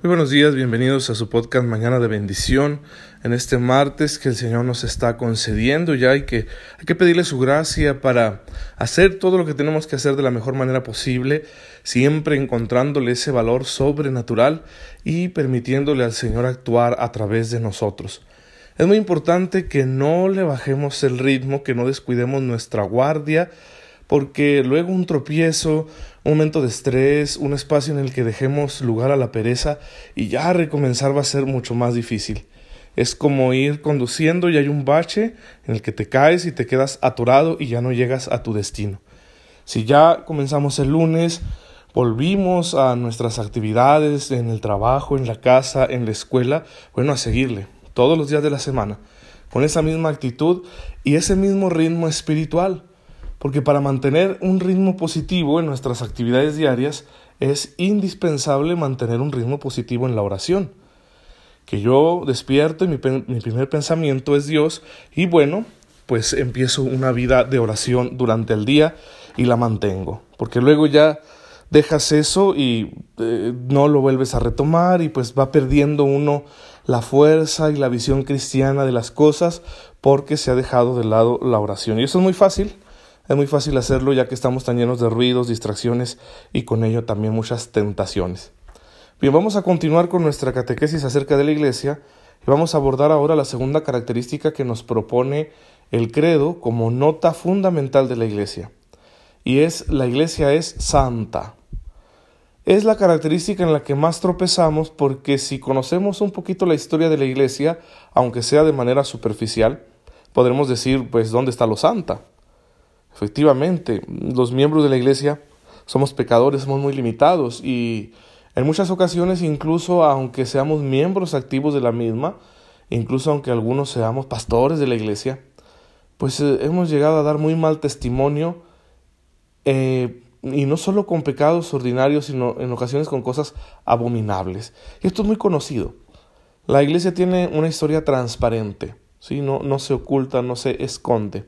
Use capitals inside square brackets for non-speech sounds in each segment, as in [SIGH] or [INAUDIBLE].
Muy buenos días, bienvenidos a su podcast Mañana de Bendición. En este martes que el Señor nos está concediendo ya hay que, hay que pedirle su gracia para hacer todo lo que tenemos que hacer de la mejor manera posible, siempre encontrándole ese valor sobrenatural y permitiéndole al Señor actuar a través de nosotros. Es muy importante que no le bajemos el ritmo, que no descuidemos nuestra guardia, porque luego un tropiezo, un momento de estrés, un espacio en el que dejemos lugar a la pereza y ya recomenzar va a ser mucho más difícil. Es como ir conduciendo y hay un bache en el que te caes y te quedas atorado y ya no llegas a tu destino. Si ya comenzamos el lunes, volvimos a nuestras actividades en el trabajo, en la casa, en la escuela, bueno, a seguirle todos los días de la semana, con esa misma actitud y ese mismo ritmo espiritual porque para mantener un ritmo positivo en nuestras actividades diarias es indispensable mantener un ritmo positivo en la oración. Que yo despierto y mi, primer pensamiento es Dios y bueno, pues empiezo una vida de oración durante el día y la mantengo, porque luego ya dejas eso y eh, no lo vuelves a retomar y pues va perdiendo uno la fuerza y la visión cristiana de las cosas porque se ha dejado de lado la oración. Y eso es muy fácil, es muy fácil hacerlo ya que estamos tan llenos de ruidos, distracciones y con ello también muchas tentaciones. Bien, vamos a continuar con nuestra catequesis acerca de la Iglesia y vamos a abordar ahora la segunda característica que nos propone el credo como nota fundamental de la Iglesia. Y es la Iglesia es santa. Es la característica en la que más tropezamos porque si conocemos un poquito la historia de la Iglesia, aunque sea de manera superficial, podremos decir, pues, ¿dónde está lo santa? Efectivamente, los miembros de la iglesia somos pecadores, somos muy limitados y en muchas ocasiones, incluso aunque seamos miembros activos de la misma, incluso aunque algunos seamos pastores de la iglesia, pues eh, hemos llegado a dar muy mal testimonio eh, y no solo con pecados ordinarios, sino en ocasiones con cosas abominables. Y esto es muy conocido. La iglesia tiene una historia transparente, ¿sí? no, no se oculta, no se esconde.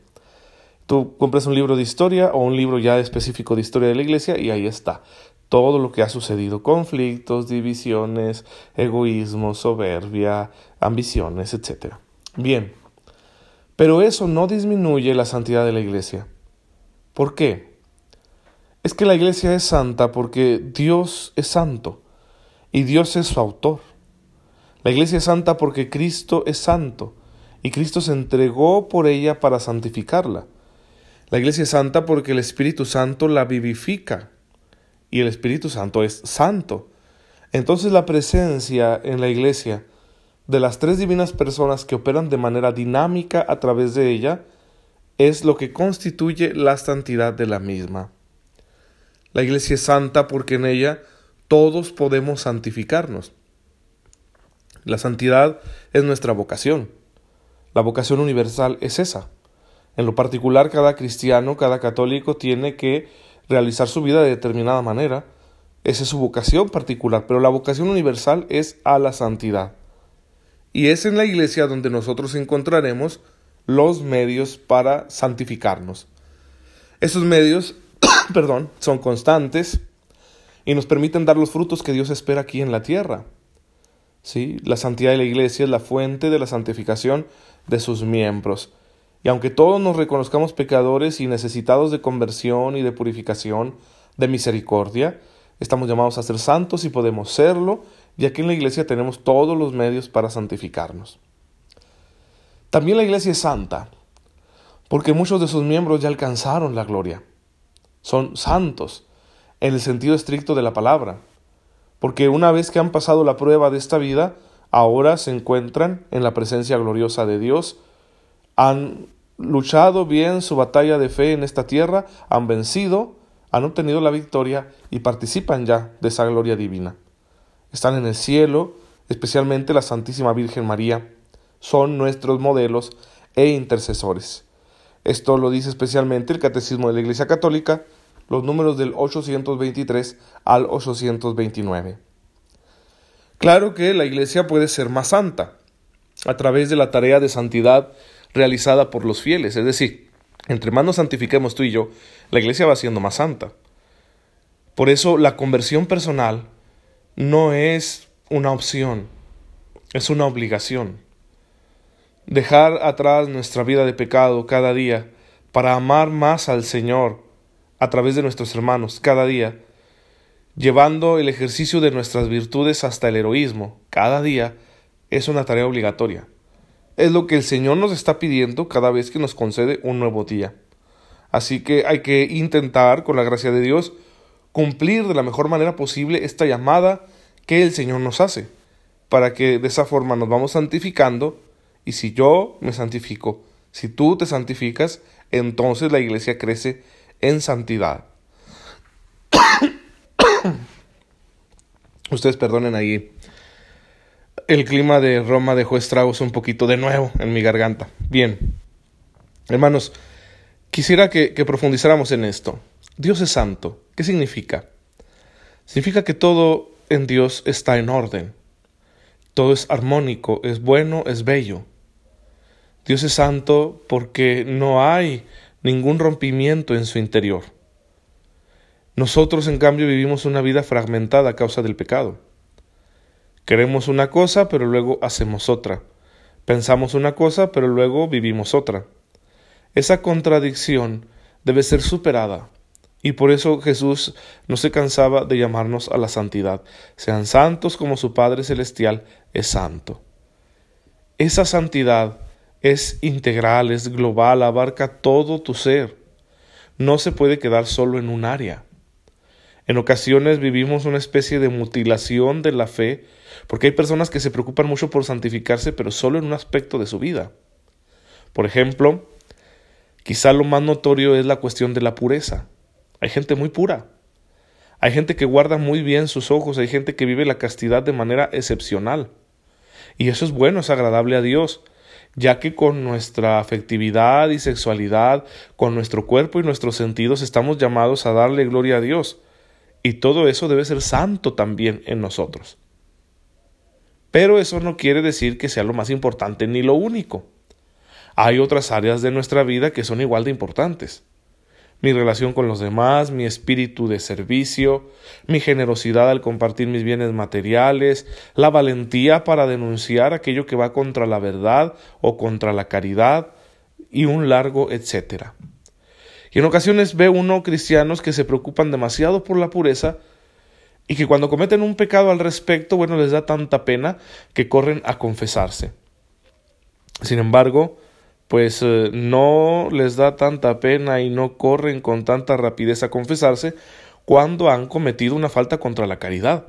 Tú compras un libro de historia o un libro ya específico de historia de la iglesia y ahí está todo lo que ha sucedido, conflictos, divisiones, egoísmo, soberbia, ambiciones, etc. Bien, pero eso no disminuye la santidad de la iglesia. ¿Por qué? Es que la iglesia es santa porque Dios es santo y Dios es su autor. La iglesia es santa porque Cristo es santo y Cristo se entregó por ella para santificarla. La iglesia es santa porque el Espíritu Santo la vivifica y el Espíritu Santo es santo. Entonces la presencia en la iglesia de las tres divinas personas que operan de manera dinámica a través de ella es lo que constituye la santidad de la misma. La iglesia es santa porque en ella todos podemos santificarnos. La santidad es nuestra vocación. La vocación universal es esa. En lo particular, cada cristiano, cada católico tiene que realizar su vida de determinada manera. Esa es su vocación particular, pero la vocación universal es a la santidad. Y es en la iglesia donde nosotros encontraremos los medios para santificarnos. Esos medios, [COUGHS] perdón, son constantes y nos permiten dar los frutos que Dios espera aquí en la tierra. ¿Sí? La santidad de la iglesia es la fuente de la santificación de sus miembros. Y aunque todos nos reconozcamos pecadores y necesitados de conversión y de purificación, de misericordia, estamos llamados a ser santos y podemos serlo, y aquí en la iglesia tenemos todos los medios para santificarnos. También la iglesia es santa, porque muchos de sus miembros ya alcanzaron la gloria. Son santos en el sentido estricto de la palabra, porque una vez que han pasado la prueba de esta vida, ahora se encuentran en la presencia gloriosa de Dios, han luchado bien su batalla de fe en esta tierra, han vencido, han obtenido la victoria y participan ya de esa gloria divina. Están en el cielo, especialmente la Santísima Virgen María, son nuestros modelos e intercesores. Esto lo dice especialmente el Catecismo de la Iglesia Católica, los números del 823 al 829. Claro que la Iglesia puede ser más santa, a través de la tarea de santidad realizada por los fieles. Es decir, entre más nos santifiquemos tú y yo, la iglesia va siendo más santa. Por eso la conversión personal no es una opción, es una obligación. Dejar atrás nuestra vida de pecado cada día para amar más al Señor a través de nuestros hermanos cada día, llevando el ejercicio de nuestras virtudes hasta el heroísmo cada día, es una tarea obligatoria. Es lo que el Señor nos está pidiendo cada vez que nos concede un nuevo día. Así que hay que intentar, con la gracia de Dios, cumplir de la mejor manera posible esta llamada que el Señor nos hace, para que de esa forma nos vamos santificando, y si yo me santifico, si tú te santificas, entonces la iglesia crece en santidad. [COUGHS] Ustedes perdonen ahí. El clima de Roma dejó estragos un poquito de nuevo en mi garganta. Bien. Hermanos, quisiera que, profundizáramos en esto. Dios es santo. ¿Qué significa? Significa que todo en Dios está en orden. Todo es armónico, es bueno, es bello. Dios es santo porque no hay ningún rompimiento en su interior. Nosotros, en cambio, vivimos una vida fragmentada a causa del pecado. Queremos una cosa, pero luego hacemos otra. Pensamos una cosa, pero luego vivimos otra. Esa contradicción debe ser superada. Y por eso Jesús no se cansaba de llamarnos a la santidad. Sean santos como su Padre Celestial es santo. Esa santidad es integral, es global, abarca todo tu ser. No se puede quedar solo en un área. En ocasiones vivimos una especie de mutilación de la fe, porque hay personas que se preocupan mucho por santificarse, pero solo en un aspecto de su vida. Por ejemplo, quizá lo más notorio es la cuestión de la pureza. Hay gente muy pura. Hay gente que guarda muy bien sus ojos, hay gente que vive la castidad de manera excepcional. Y eso es bueno, es agradable a Dios ya que con nuestra afectividad y sexualidad, con nuestro cuerpo y nuestros sentidos estamos llamados a darle gloria a Dios, y todo eso debe ser santo también en nosotros. Pero eso no quiere decir que sea lo más importante ni lo único. Hay otras áreas de nuestra vida que son igual de importantes mi relación con los demás, mi espíritu de servicio, mi generosidad al compartir mis bienes materiales, la valentía para denunciar aquello que va contra la verdad o contra la caridad y un largo etcétera. Y en ocasiones ve uno cristianos que se preocupan demasiado por la pureza y que cuando cometen un pecado al respecto, bueno, les da tanta pena que corren a confesarse. Sin embargo, pues eh, no les da tanta pena y no corren con tanta rapidez a confesarse cuando han cometido una falta contra la caridad,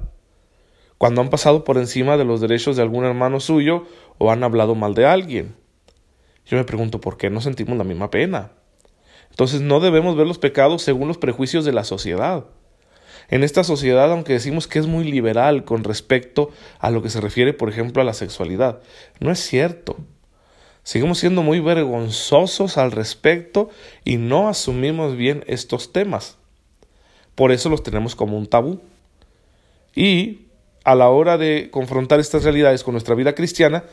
cuando han pasado por encima de los derechos de algún hermano suyo o han hablado mal de alguien. Yo me pregunto por qué no sentimos la misma pena. Entonces no debemos ver los pecados según los prejuicios de la sociedad. En esta sociedad, aunque decimos que es muy liberal con respecto a lo que se refiere, por ejemplo, a la sexualidad, no es cierto. Seguimos siendo muy vergonzosos al respecto y no asumimos bien estos temas. Por eso los tenemos como un tabú. Y a la hora de confrontar estas realidades con nuestra vida cristiana,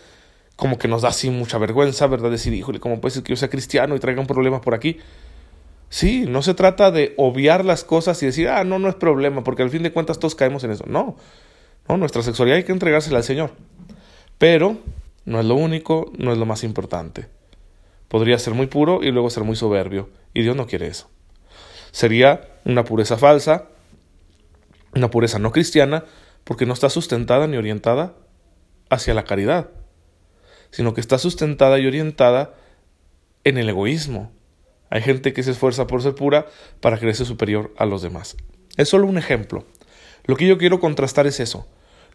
como que nos da así mucha vergüenza, ¿verdad? Decir, híjole, ¿cómo puede ser que yo sea cristiano y traiga un problema por aquí? Sí, no se trata de obviar las cosas y decir, ah, no, no es problema, porque al fin de cuentas todos caemos en eso. No, no, nuestra sexualidad hay que entregársela al Señor. Pero no es lo único, no es lo más importante. Podría ser muy puro y luego ser muy soberbio, y Dios no quiere eso. Sería una pureza falsa, una pureza no cristiana, porque no está sustentada ni orientada hacia la caridad, sino que está sustentada y orientada en el egoísmo. Hay gente que se esfuerza por ser pura para creerse superior a los demás. Es solo un ejemplo. Lo que yo quiero contrastar es eso.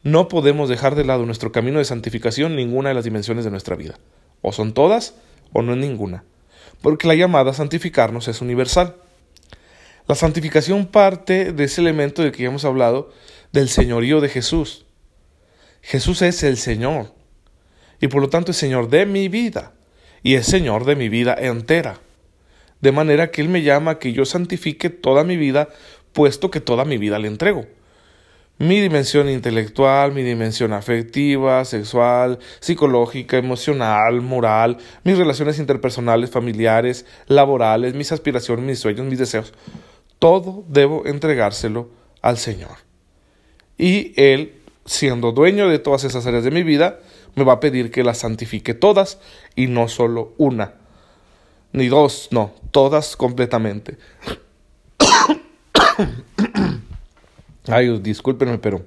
No podemos dejar de lado nuestro camino de santificación ninguna de las dimensiones de nuestra vida. O son todas o no es ninguna. Porque la llamada a santificarnos es universal. La santificación parte de ese elemento del que ya hemos hablado, del señorío de Jesús. Jesús es el Señor. Y por lo tanto es Señor de mi vida. Y es Señor de mi vida entera. De manera que Él me llama a que yo santifique toda mi vida, puesto que toda mi vida le entrego mi dimensión intelectual, mi dimensión afectiva, sexual, psicológica, emocional, moral, mis relaciones interpersonales, familiares, laborales, mis aspiraciones, mis sueños, mis deseos. Todo debo entregárselo al Señor. Y Él siendo dueño de todas esas áreas de mi vida, me va a pedir que las santifique todas y no solo una, ni dos, no, todas completamente. [COUGHS] Ay, discúlpenme, pero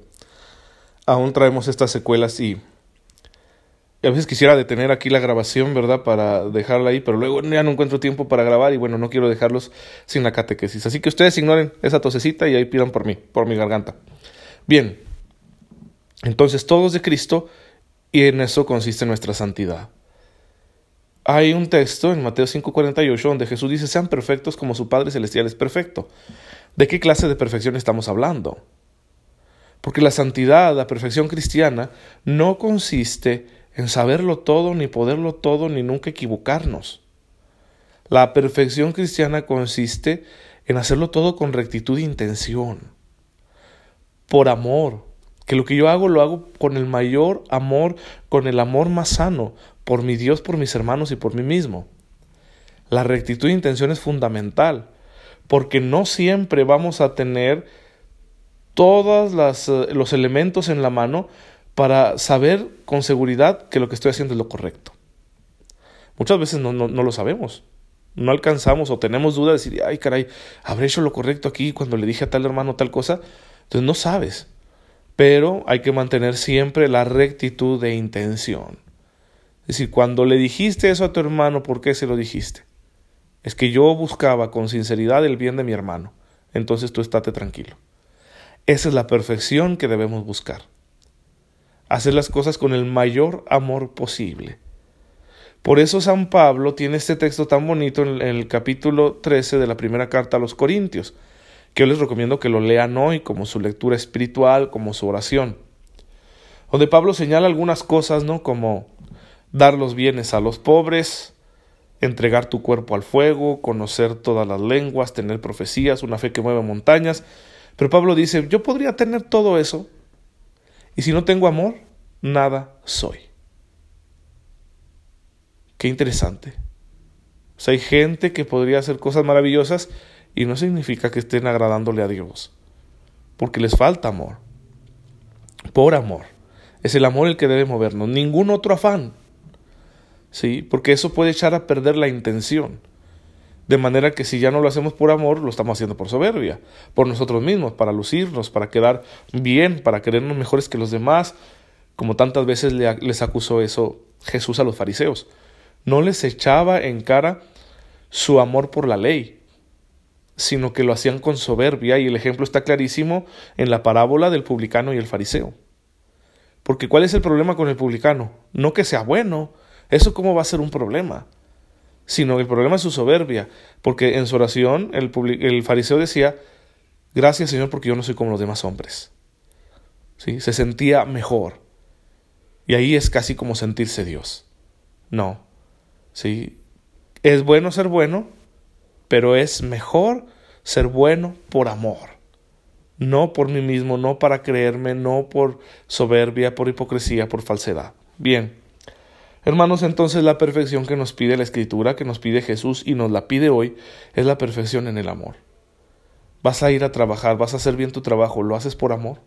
aún traemos estas secuelas y a veces quisiera detener aquí la grabación, ¿verdad? Para dejarla ahí, pero luego ya no encuentro tiempo para grabar y bueno, no quiero dejarlos sin la catequesis. Así que ustedes ignoren esa tosecita y ahí pidan por mí, por mi garganta. Bien, entonces todos de Cristo y en eso consiste nuestra santidad. Hay un texto en Mateo 5:48 donde Jesús dice, sean perfectos como su Padre Celestial es perfecto. ¿De qué clase de perfección estamos hablando? Porque la santidad, la perfección cristiana, no consiste en saberlo todo, ni poderlo todo, ni nunca equivocarnos. La perfección cristiana consiste en hacerlo todo con rectitud de intención, por amor, que lo que yo hago lo hago con el mayor amor, con el amor más sano, por mi Dios, por mis hermanos y por mí mismo. La rectitud de intención es fundamental, porque no siempre vamos a tener todos eh, los elementos en la mano para saber con seguridad que lo que estoy haciendo es lo correcto. Muchas veces no, no, lo sabemos. No alcanzamos o tenemos duda de decir, ay caray, ¿habré hecho lo correcto aquí cuando le dije a tal hermano tal cosa? Entonces no sabes. Pero hay que mantener siempre la rectitud de intención. Es decir, cuando le dijiste eso a tu hermano, ¿por qué se lo dijiste? Es que yo buscaba con sinceridad el bien de mi hermano. Entonces tú estate tranquilo. Esa es la perfección que debemos buscar hacer las cosas con el mayor amor posible. Por eso San Pablo tiene este texto tan bonito en el capítulo 13 de la primera carta a los Corintios, que yo les recomiendo que lo lean hoy como su lectura espiritual, como su oración, donde Pablo señala algunas cosas, ¿no? Como dar los bienes a los pobres, entregar tu cuerpo al fuego, conocer todas las lenguas, tener profecías, una fe que mueve montañas. Pero Pablo dice, yo podría tener todo eso, y si no tengo amor, nada soy. Qué interesante. O sea, hay gente que podría hacer cosas maravillosas y no significa que estén agradándole a Dios, porque les falta amor. Por amor. Es el amor el que debe movernos, ningún otro afán. ¿Sí? Porque eso puede echar a perder la intención. De manera que si ya no lo hacemos por amor, lo estamos haciendo por soberbia, por nosotros mismos, para lucirnos, para quedar bien, para querernos mejores que los demás, como tantas veces les acusó eso Jesús a los fariseos. No les echaba en cara su amor por la ley, sino que lo hacían con soberbia, y el ejemplo está clarísimo en la parábola del publicano y el fariseo. Porque ¿cuál es el problema con el publicano? No que sea bueno, eso cómo va a ser un problema sino el problema es su soberbia, porque en su oración el, el fariseo decía, gracias Señor porque yo no soy como los demás hombres. ¿Sí? Se sentía mejor. Y ahí es casi como sentirse Dios. No. ¿Sí? Es bueno ser bueno, pero es mejor ser bueno por amor. No por mí mismo, no para creerme, no por soberbia, por hipocresía, por falsedad. Bien. Hermanos, entonces la perfección que nos pide la Escritura, que nos pide Jesús y nos la pide hoy, es la perfección en el amor. Vas a ir a trabajar, vas a hacer bien tu trabajo, ¿lo haces por amor?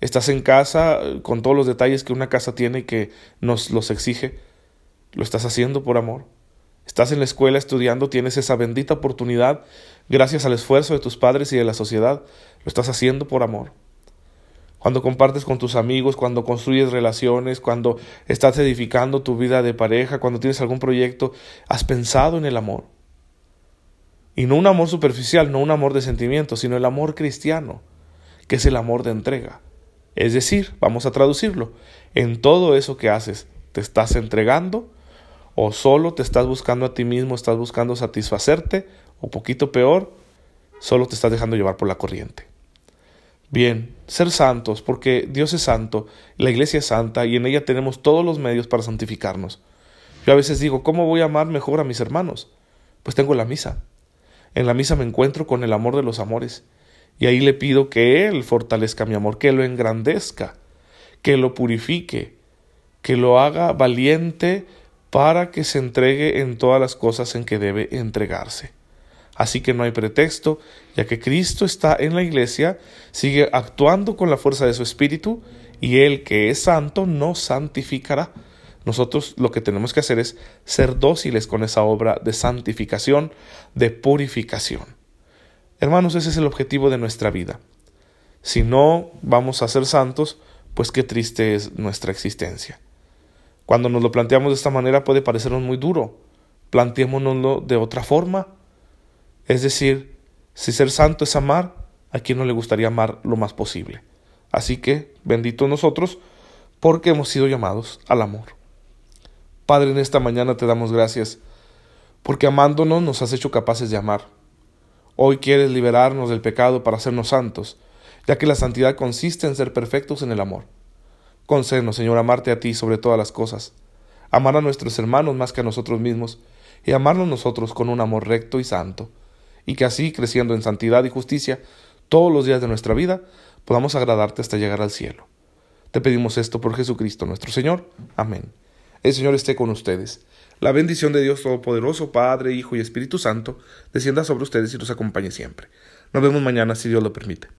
Estás en casa eh, con todos los detalles que una casa tiene y que nos los exige, ¿lo estás haciendo por amor? Estás en la escuela estudiando, tienes esa bendita oportunidad gracias al esfuerzo de tus padres y de la sociedad, ¿lo estás haciendo por amor? cuando compartes con tus amigos, cuando construyes relaciones, cuando estás edificando tu vida de pareja, cuando tienes algún proyecto, has pensado en el amor. Y no un amor superficial, no un amor de sentimiento, sino el amor cristiano, que es el amor de entrega. Es decir, vamos a traducirlo, en todo eso que haces, ¿te estás entregando? ¿O solo te estás buscando a ti mismo, estás buscando satisfacerte? ¿O poquito peor, solo te estás dejando llevar por la corriente? Bien, ser santos, porque Dios es santo, la iglesia es santa y en ella tenemos todos los medios para santificarnos. Yo a veces digo, ¿cómo voy a amar mejor a mis hermanos? Pues tengo la misa. En la misa me encuentro con el amor de los amores y ahí le pido que Él fortalezca mi amor, que lo engrandezca, que lo purifique, que lo haga valiente para que se entregue en todas las cosas en que debe entregarse. Así que no hay pretexto, ya que Cristo está en la iglesia, sigue actuando con la fuerza de su Espíritu, y Él que es santo nos santificará. Nosotros lo que tenemos que hacer es ser dóciles con esa obra de santificación, de purificación. Hermanos, ese es el objetivo de nuestra vida. Si no vamos a ser santos, pues qué triste es nuestra existencia. Cuando nos lo planteamos de esta manera puede parecernos muy duro. Planteémonoslo de otra forma. Es decir, si ser santo es amar, ¿a quién no le gustaría amar lo más posible? Así que, bendito nosotros, porque hemos sido llamados al amor. Padre, en esta mañana te damos gracias, porque amándonos nos has hecho capaces de amar. Hoy quieres liberarnos del pecado para hacernos santos, ya que la santidad consiste en ser perfectos en el amor. Concédenos, Señor, amarte a ti sobre todas las cosas, amar a nuestros hermanos más que a nosotros mismos, y amarnos nosotros con un amor recto y santo, y que así, creciendo en santidad y justicia, todos los días de nuestra vida, podamos agradarte hasta llegar al cielo. Te pedimos esto por Jesucristo nuestro Señor. Amén. El Señor esté con ustedes. La bendición de Dios Todopoderoso, Padre, Hijo y Espíritu Santo, descienda sobre ustedes y los acompañe siempre. Nos vemos mañana si Dios lo permite.